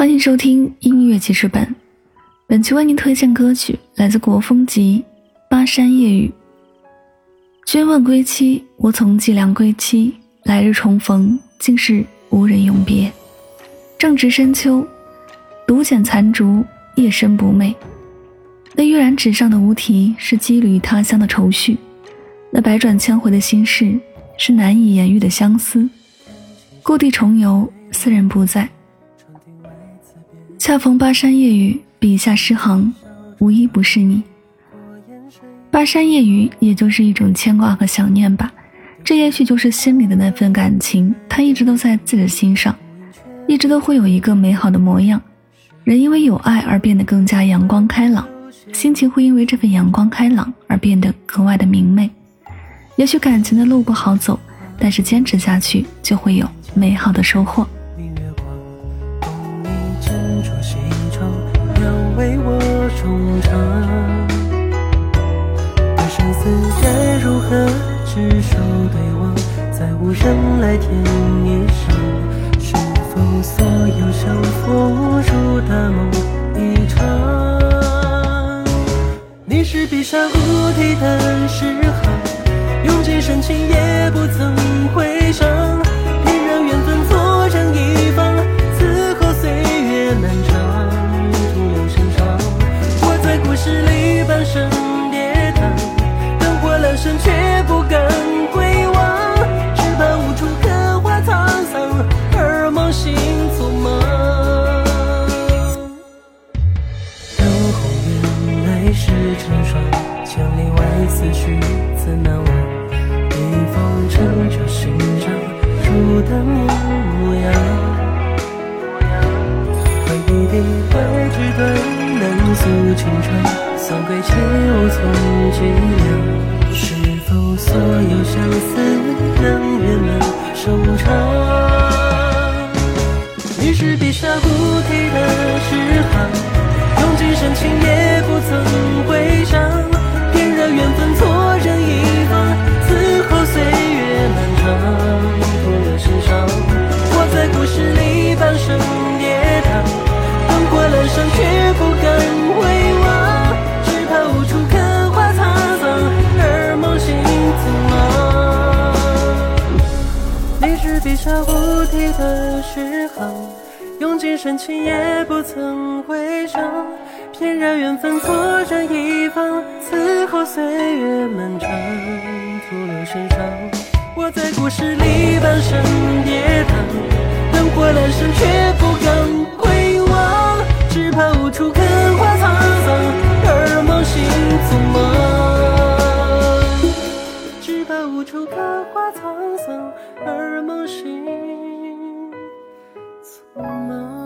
欢迎收听音乐记事本，本期为您推荐歌曲来自国风集《巴山夜雨》。君问归期，我从计量归期。来日重逢，竟是无人永别。正值深秋，独剪残烛，夜深不寐。那跃然纸上的无题，是羁旅他乡的愁绪；那百转千回的心事，是难以言喻的相思。故地重游，斯人不在。恰逢巴山夜雨，笔下诗行，无一不是你。巴山夜雨，也就是一种牵挂和想念吧。这也许就是心里的那份感情，它一直都在自己的心上，一直都会有一个美好的模样。人因为有爱而变得更加阳光开朗，心情会因为这份阳光开朗而变得格外的明媚。也许感情的路不好走，但是坚持下去就会有美好的收获。生死该如何执手对望？再无人来天夜上，是否所有相逢如大梦一场？你是笔下无题的诗行，用尽深情也不曾回长，送归去无从计量。是否所有相思无底的诗行，用尽深情也不曾回首。偏让缘分错认一方，此后岁月漫长，徒留心伤。我在故事里半生跌宕，灯火阑珊却不敢处刻画沧桑，而梦醒匆忙。